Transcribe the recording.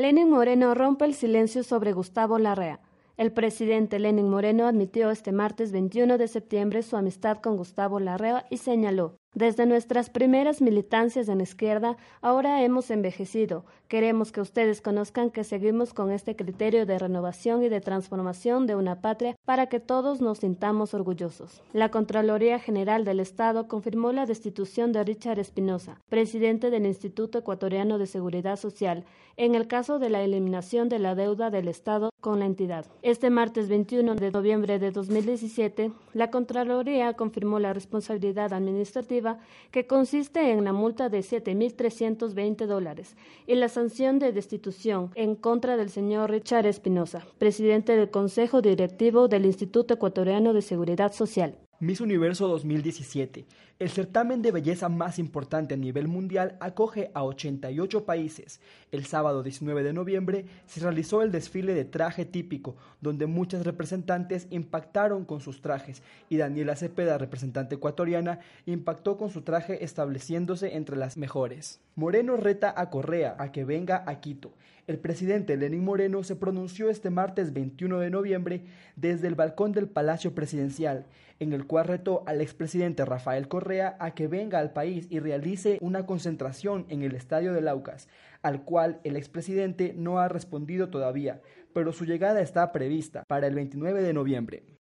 Lenin Moreno rompe el silencio sobre Gustavo Larrea. El presidente Lenin Moreno admitió este martes 21 de septiembre su amistad con Gustavo Larrea y señaló, desde nuestras primeras militancias en izquierda, ahora hemos envejecido. Queremos que ustedes conozcan que seguimos con este criterio de renovación y de transformación de una patria para que todos nos sintamos orgullosos. La Contraloría General del Estado confirmó la destitución de Richard Espinosa, presidente del Instituto Ecuatoriano de Seguridad Social, en el caso de la eliminación de la deuda del Estado con la entidad. Este martes 21 de noviembre de 2017, la Contraloría confirmó la responsabilidad que consiste en la multa de 7.320 dólares y la sanción de destitución en contra del señor Richard Espinosa, presidente del Consejo Directivo del Instituto Ecuatoriano de Seguridad Social. Miss Universo 2017. El certamen de belleza más importante a nivel mundial acoge a 88 países. El sábado 19 de noviembre se realizó el desfile de traje típico, donde muchas representantes impactaron con sus trajes y Daniela Cepeda, representante ecuatoriana, impactó con su traje estableciéndose entre las mejores. Moreno reta a Correa a que venga a Quito. El presidente Lenín Moreno se pronunció este martes 21 de noviembre desde el balcón del Palacio Presidencial, en el cual retó al expresidente Rafael Correa a que venga al país y realice una concentración en el estadio de Laucas, al cual el expresidente no ha respondido todavía, pero su llegada está prevista para el 29 de noviembre.